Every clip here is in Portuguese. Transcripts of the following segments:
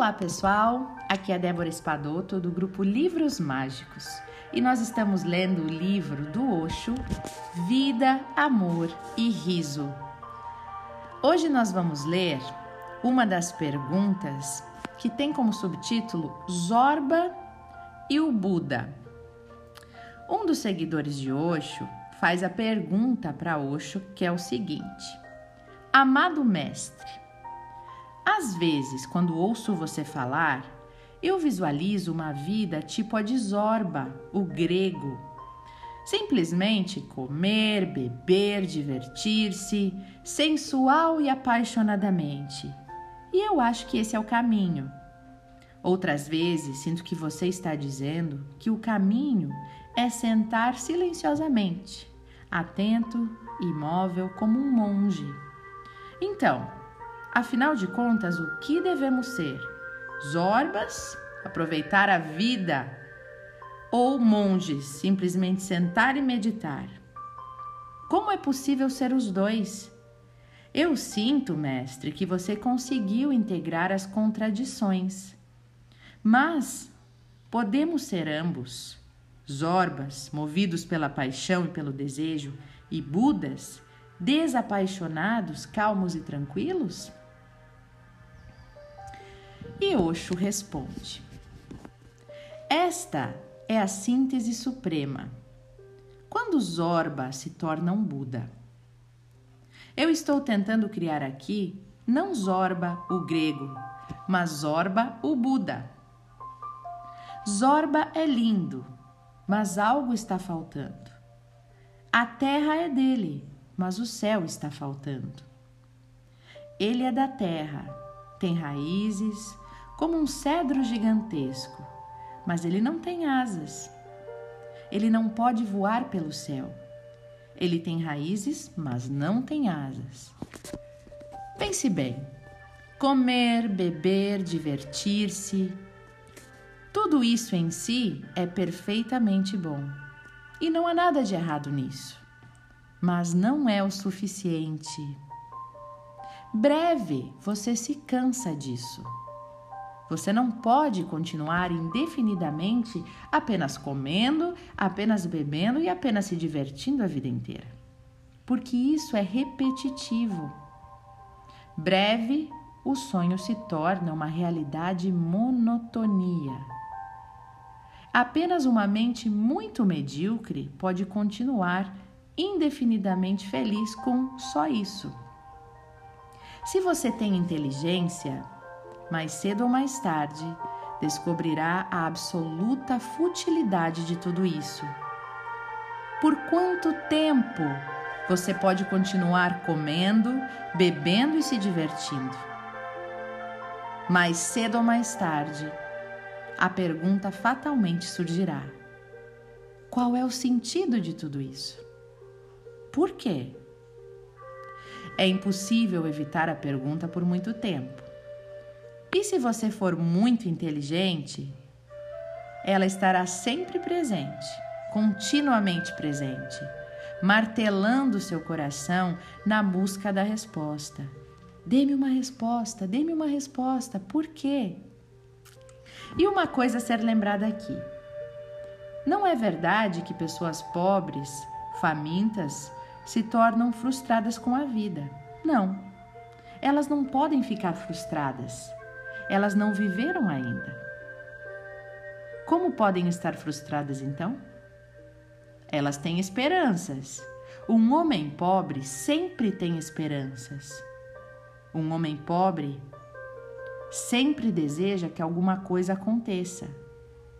Olá pessoal, aqui é Débora Espadoto do grupo Livros Mágicos e nós estamos lendo o livro do Osho Vida, Amor e Riso. Hoje nós vamos ler uma das perguntas que tem como subtítulo Zorba e o Buda. Um dos seguidores de Osho faz a pergunta para Osho que é o seguinte: Amado mestre, às vezes, quando ouço você falar, eu visualizo uma vida tipo a de Zorba, o grego. Simplesmente comer, beber, divertir-se, sensual e apaixonadamente. E eu acho que esse é o caminho. Outras vezes sinto que você está dizendo que o caminho é sentar silenciosamente, atento, imóvel como um monge. Então, Afinal de contas, o que devemos ser? Zorbas, aproveitar a vida, ou monges, simplesmente sentar e meditar? Como é possível ser os dois? Eu sinto, mestre, que você conseguiu integrar as contradições. Mas podemos ser ambos. Zorbas, movidos pela paixão e pelo desejo, e Budas, desapaixonados, calmos e tranquilos? E Osho responde: Esta é a síntese suprema. Quando Zorba se torna um Buda. Eu estou tentando criar aqui não Zorba, o grego, mas Zorba, o Buda. Zorba é lindo, mas algo está faltando. A terra é dele, mas o céu está faltando. Ele é da terra, tem raízes, como um cedro gigantesco, mas ele não tem asas. Ele não pode voar pelo céu. Ele tem raízes, mas não tem asas. Pense bem: comer, beber, divertir-se, tudo isso em si é perfeitamente bom. E não há nada de errado nisso. Mas não é o suficiente. Breve você se cansa disso. Você não pode continuar indefinidamente apenas comendo, apenas bebendo e apenas se divertindo a vida inteira. Porque isso é repetitivo. Breve, o sonho se torna uma realidade monotonia. Apenas uma mente muito medíocre pode continuar indefinidamente feliz com só isso. Se você tem inteligência, mais cedo ou mais tarde, descobrirá a absoluta futilidade de tudo isso. Por quanto tempo você pode continuar comendo, bebendo e se divertindo? Mais cedo ou mais tarde, a pergunta fatalmente surgirá: qual é o sentido de tudo isso? Por quê? É impossível evitar a pergunta por muito tempo. E se você for muito inteligente, ela estará sempre presente, continuamente presente, martelando seu coração na busca da resposta. Dê-me uma resposta, dê-me uma resposta, por quê? E uma coisa a ser lembrada aqui: não é verdade que pessoas pobres, famintas, se tornam frustradas com a vida. Não. Elas não podem ficar frustradas elas não viveram ainda. Como podem estar frustradas então? Elas têm esperanças. Um homem pobre sempre tem esperanças. Um homem pobre sempre deseja que alguma coisa aconteça.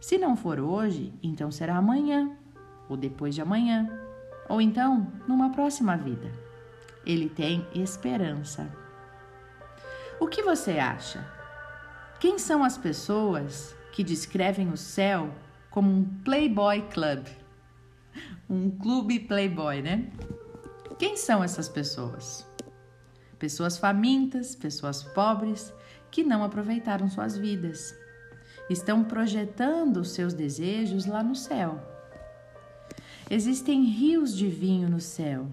Se não for hoje, então será amanhã, ou depois de amanhã, ou então numa próxima vida. Ele tem esperança. O que você acha? Quem são as pessoas que descrevem o céu como um Playboy Club? Um clube Playboy, né? Quem são essas pessoas? Pessoas famintas, pessoas pobres que não aproveitaram suas vidas. Estão projetando seus desejos lá no céu. Existem rios de vinho no céu.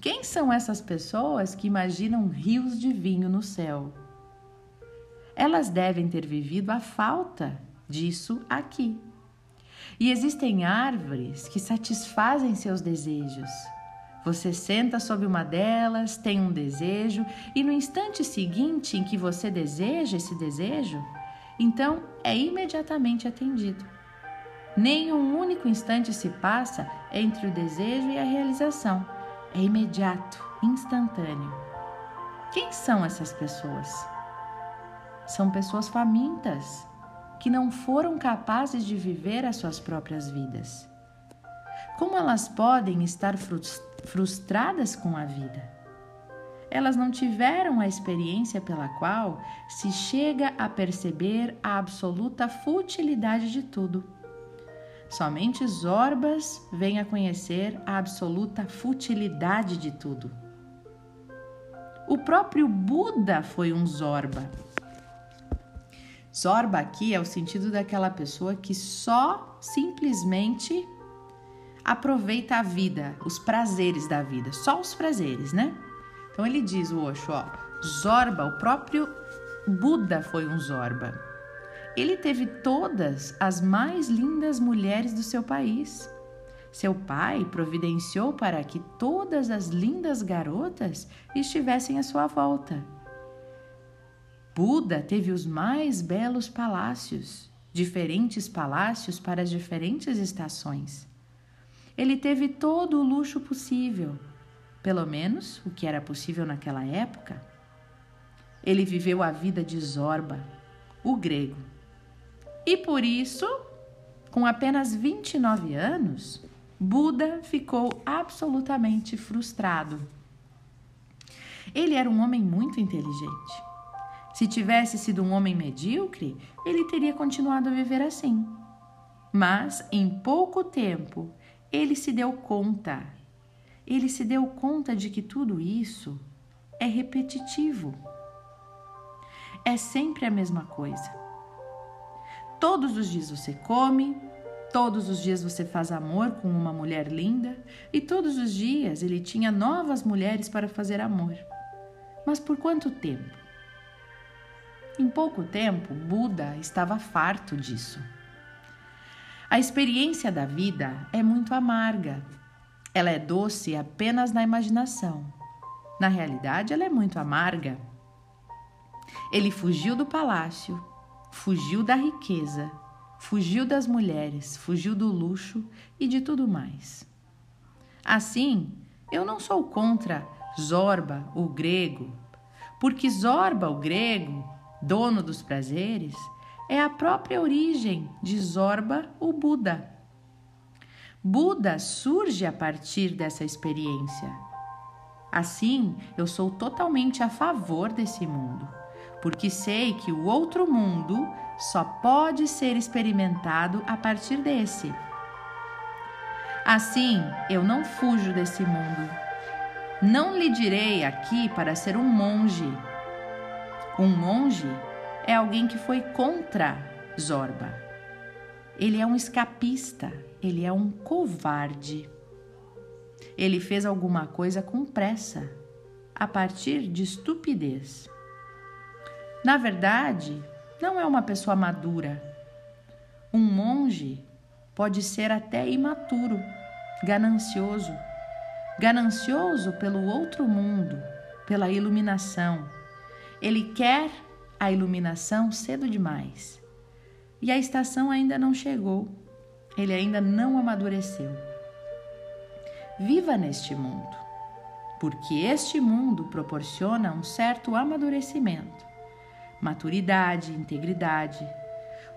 Quem são essas pessoas que imaginam rios de vinho no céu? Elas devem ter vivido a falta disso aqui. E existem árvores que satisfazem seus desejos. Você senta sob uma delas, tem um desejo, e no instante seguinte em que você deseja esse desejo, então é imediatamente atendido. Nem um único instante se passa entre o desejo e a realização. É imediato, instantâneo. Quem são essas pessoas? São pessoas famintas, que não foram capazes de viver as suas próprias vidas. Como elas podem estar frustradas com a vida? Elas não tiveram a experiência pela qual se chega a perceber a absoluta futilidade de tudo. Somente Zorbas vêm a conhecer a absoluta futilidade de tudo. O próprio Buda foi um Zorba. Zorba aqui é o sentido daquela pessoa que só simplesmente aproveita a vida, os prazeres da vida, só os prazeres, né? Então ele diz o Osho, ó, Zorba, o próprio Buda foi um Zorba. Ele teve todas as mais lindas mulheres do seu país. Seu pai providenciou para que todas as lindas garotas estivessem à sua volta. Buda teve os mais belos palácios, diferentes palácios para as diferentes estações. Ele teve todo o luxo possível, pelo menos o que era possível naquela época. Ele viveu a vida de Zorba, o grego. E por isso, com apenas 29 anos, Buda ficou absolutamente frustrado. Ele era um homem muito inteligente. Se tivesse sido um homem medíocre, ele teria continuado a viver assim. Mas, em pouco tempo, ele se deu conta. Ele se deu conta de que tudo isso é repetitivo. É sempre a mesma coisa. Todos os dias você come, todos os dias você faz amor com uma mulher linda e todos os dias ele tinha novas mulheres para fazer amor. Mas por quanto tempo? Em pouco tempo, Buda estava farto disso. A experiência da vida é muito amarga. Ela é doce apenas na imaginação. Na realidade, ela é muito amarga. Ele fugiu do palácio, fugiu da riqueza, fugiu das mulheres, fugiu do luxo e de tudo mais. Assim, eu não sou contra Zorba, o grego, porque Zorba, o grego, dono dos prazeres, é a própria origem de Zorba, o Buda. Buda surge a partir dessa experiência. Assim, eu sou totalmente a favor desse mundo, porque sei que o outro mundo só pode ser experimentado a partir desse. Assim, eu não fujo desse mundo. Não lhe direi aqui para ser um monge. Um monge é alguém que foi contra Zorba. Ele é um escapista, ele é um covarde. Ele fez alguma coisa com pressa, a partir de estupidez. Na verdade, não é uma pessoa madura. Um monge pode ser até imaturo, ganancioso, ganancioso pelo outro mundo, pela iluminação. Ele quer a iluminação cedo demais. E a estação ainda não chegou, ele ainda não amadureceu. Viva neste mundo, porque este mundo proporciona um certo amadurecimento, maturidade, integridade.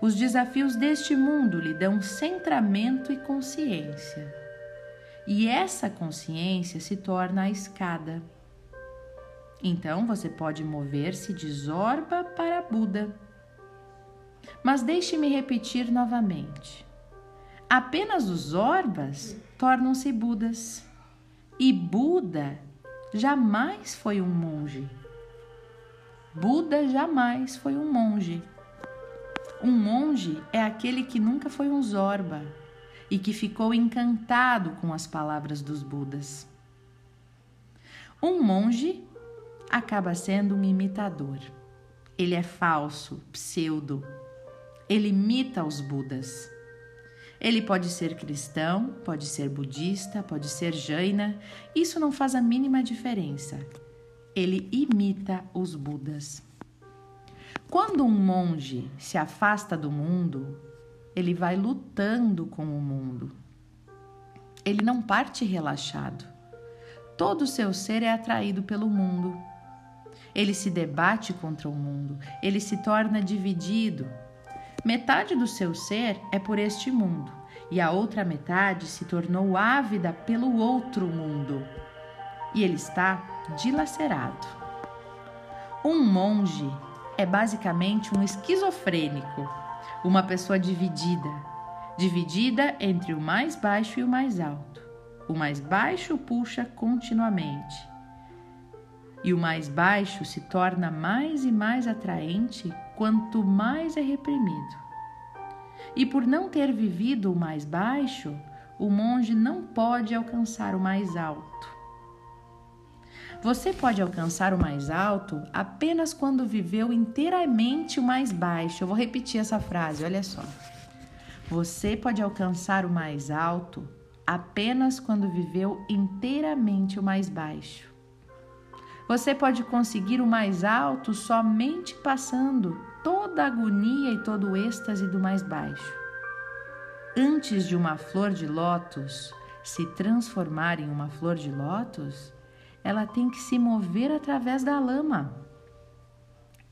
Os desafios deste mundo lhe dão centramento e consciência. E essa consciência se torna a escada então você pode mover-se de Zorba para Buda. Mas deixe-me repetir novamente: apenas os Zorbas tornam-se Budas, e Buda jamais foi um monge. Buda jamais foi um monge. Um monge é aquele que nunca foi um Zorba e que ficou encantado com as palavras dos Budas. Um monge acaba sendo um imitador. ele é falso, pseudo. Ele imita os Budas. Ele pode ser cristão, pode ser budista, pode ser jaina, isso não faz a mínima diferença. Ele imita os Budas. Quando um monge se afasta do mundo, ele vai lutando com o mundo. Ele não parte relaxado. Todo o seu ser é atraído pelo mundo. Ele se debate contra o mundo, ele se torna dividido. Metade do seu ser é por este mundo e a outra metade se tornou ávida pelo outro mundo. E ele está dilacerado. Um monge é basicamente um esquizofrênico, uma pessoa dividida, dividida entre o mais baixo e o mais alto. O mais baixo puxa continuamente. E o mais baixo se torna mais e mais atraente quanto mais é reprimido. E por não ter vivido o mais baixo, o monge não pode alcançar o mais alto. Você pode alcançar o mais alto apenas quando viveu inteiramente o mais baixo. Eu vou repetir essa frase, olha só. Você pode alcançar o mais alto apenas quando viveu inteiramente o mais baixo. Você pode conseguir o mais alto somente passando toda a agonia e todo o êxtase do mais baixo. Antes de uma flor de lótus se transformar em uma flor de lótus, ela tem que se mover através da lama.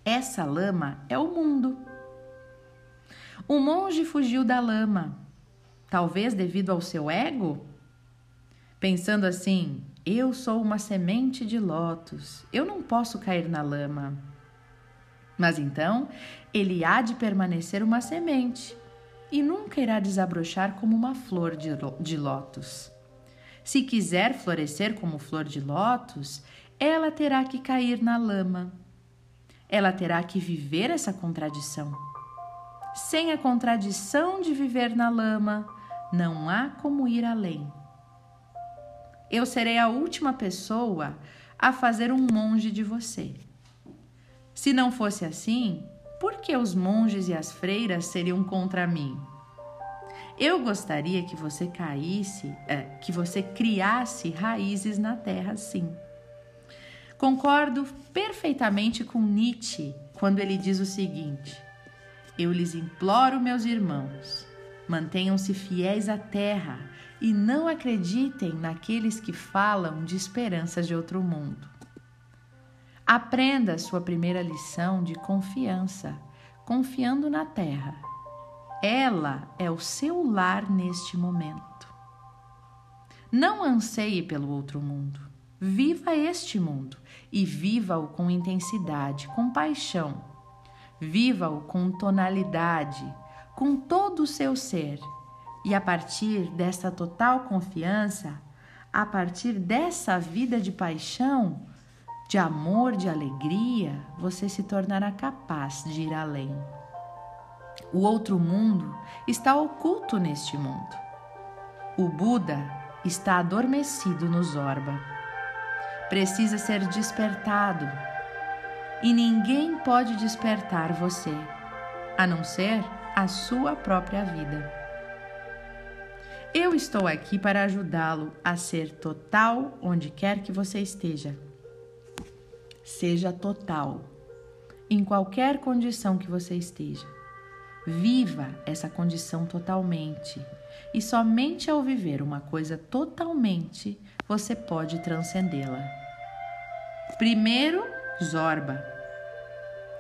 Essa lama é o mundo. O monge fugiu da lama, talvez devido ao seu ego, pensando assim: eu sou uma semente de lótus, eu não posso cair na lama. Mas então ele há de permanecer uma semente e nunca irá desabrochar como uma flor de lótus. Se quiser florescer como flor de lótus, ela terá que cair na lama. Ela terá que viver essa contradição. Sem a contradição de viver na lama, não há como ir além. Eu serei a última pessoa a fazer um monge de você. Se não fosse assim, por que os monges e as freiras seriam contra mim? Eu gostaria que você caísse, é, que você criasse raízes na terra, sim. Concordo perfeitamente com Nietzsche quando ele diz o seguinte: Eu lhes imploro, meus irmãos, mantenham-se fiéis à terra e não acreditem naqueles que falam de esperanças de outro mundo. Aprenda sua primeira lição de confiança, confiando na terra ela é o seu lar neste momento. Não anseie pelo outro mundo. Viva este mundo e viva-o com intensidade, com paixão. Viva-o com tonalidade, com todo o seu ser. E a partir dessa total confiança, a partir dessa vida de paixão, de amor, de alegria, você se tornará capaz de ir além. O outro mundo está oculto neste mundo. O Buda está adormecido no Zorba. Precisa ser despertado. E ninguém pode despertar você, a não ser a sua própria vida. Eu estou aqui para ajudá-lo a ser total onde quer que você esteja. Seja total, em qualquer condição que você esteja. Viva essa condição totalmente. E somente ao viver uma coisa totalmente você pode transcendê-la. Primeiro, Zorba,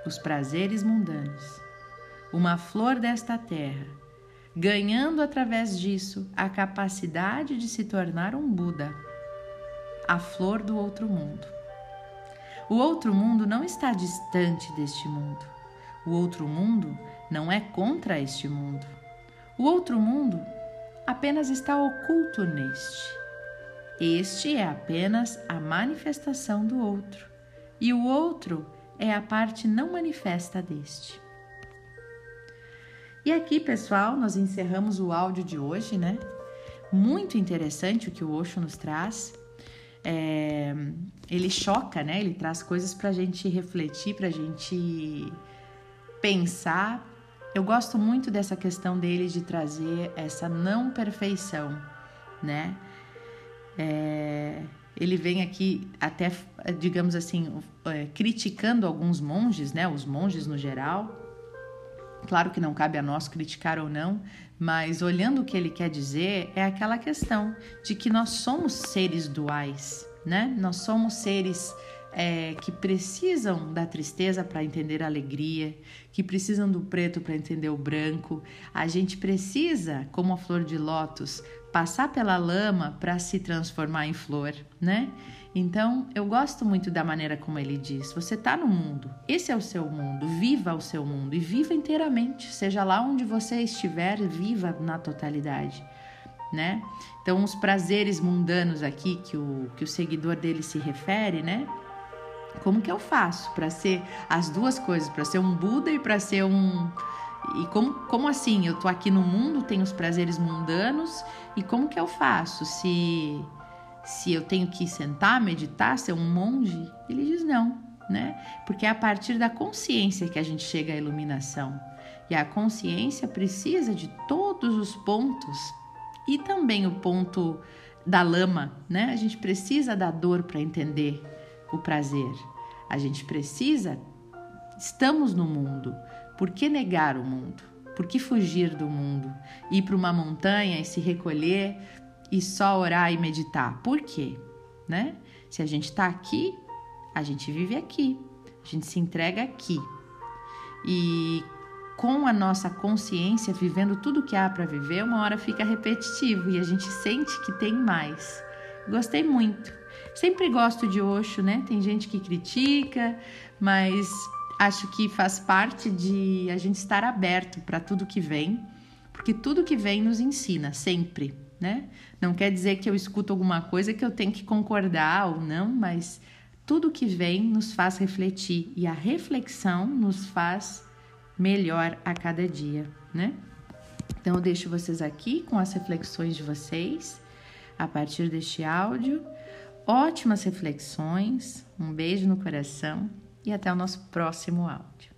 os prazeres mundanos, uma flor desta terra, ganhando através disso a capacidade de se tornar um Buda, a flor do outro mundo. O outro mundo não está distante deste mundo. O outro mundo não é contra este mundo. O outro mundo apenas está oculto neste. Este é apenas a manifestação do outro, e o outro é a parte não manifesta deste. E aqui, pessoal, nós encerramos o áudio de hoje, né? Muito interessante o que o Osho nos traz. é, ele choca, né? Ele traz coisas para a gente refletir, para a gente pensar. Eu gosto muito dessa questão dele de trazer essa não perfeição, né? É, ele vem aqui até, digamos assim, é, criticando alguns monges, né? Os monges no geral. Claro que não cabe a nós criticar ou não, mas olhando o que ele quer dizer, é aquela questão de que nós somos seres duais, né? Nós somos seres é, que precisam da tristeza para entender a alegria, que precisam do preto para entender o branco. A gente precisa, como a flor de lótus, passar pela lama para se transformar em flor, né? Então, eu gosto muito da maneira como ele diz: você está no mundo, esse é o seu mundo, viva o seu mundo e viva inteiramente, seja lá onde você estiver, viva na totalidade, né? Então, os prazeres mundanos aqui que o, que o seguidor dele se refere, né? Como que eu faço para ser as duas coisas, para ser um Buda e para ser um e como, como assim? Eu tô aqui no mundo, tenho os prazeres mundanos e como que eu faço? Se se eu tenho que sentar, meditar, ser um monge? Ele diz não, né? Porque é a partir da consciência que a gente chega à iluminação. E a consciência precisa de todos os pontos e também o ponto da lama, né? A gente precisa da dor para entender o prazer. A gente precisa, estamos no mundo. Por que negar o mundo? Por que fugir do mundo? Ir para uma montanha e se recolher e só orar e meditar. Por quê? Né? Se a gente está aqui, a gente vive aqui, a gente se entrega aqui. E com a nossa consciência, vivendo tudo que há para viver, uma hora fica repetitivo e a gente sente que tem mais. Gostei muito. Sempre gosto de Osho, né? Tem gente que critica, mas acho que faz parte de a gente estar aberto para tudo que vem, porque tudo que vem nos ensina sempre né? Não quer dizer que eu escuto alguma coisa que eu tenho que concordar ou não, mas tudo que vem nos faz refletir e a reflexão nos faz melhor a cada dia, né? Então eu deixo vocês aqui com as reflexões de vocês a partir deste áudio. Ótimas reflexões, um beijo no coração e até o nosso próximo áudio.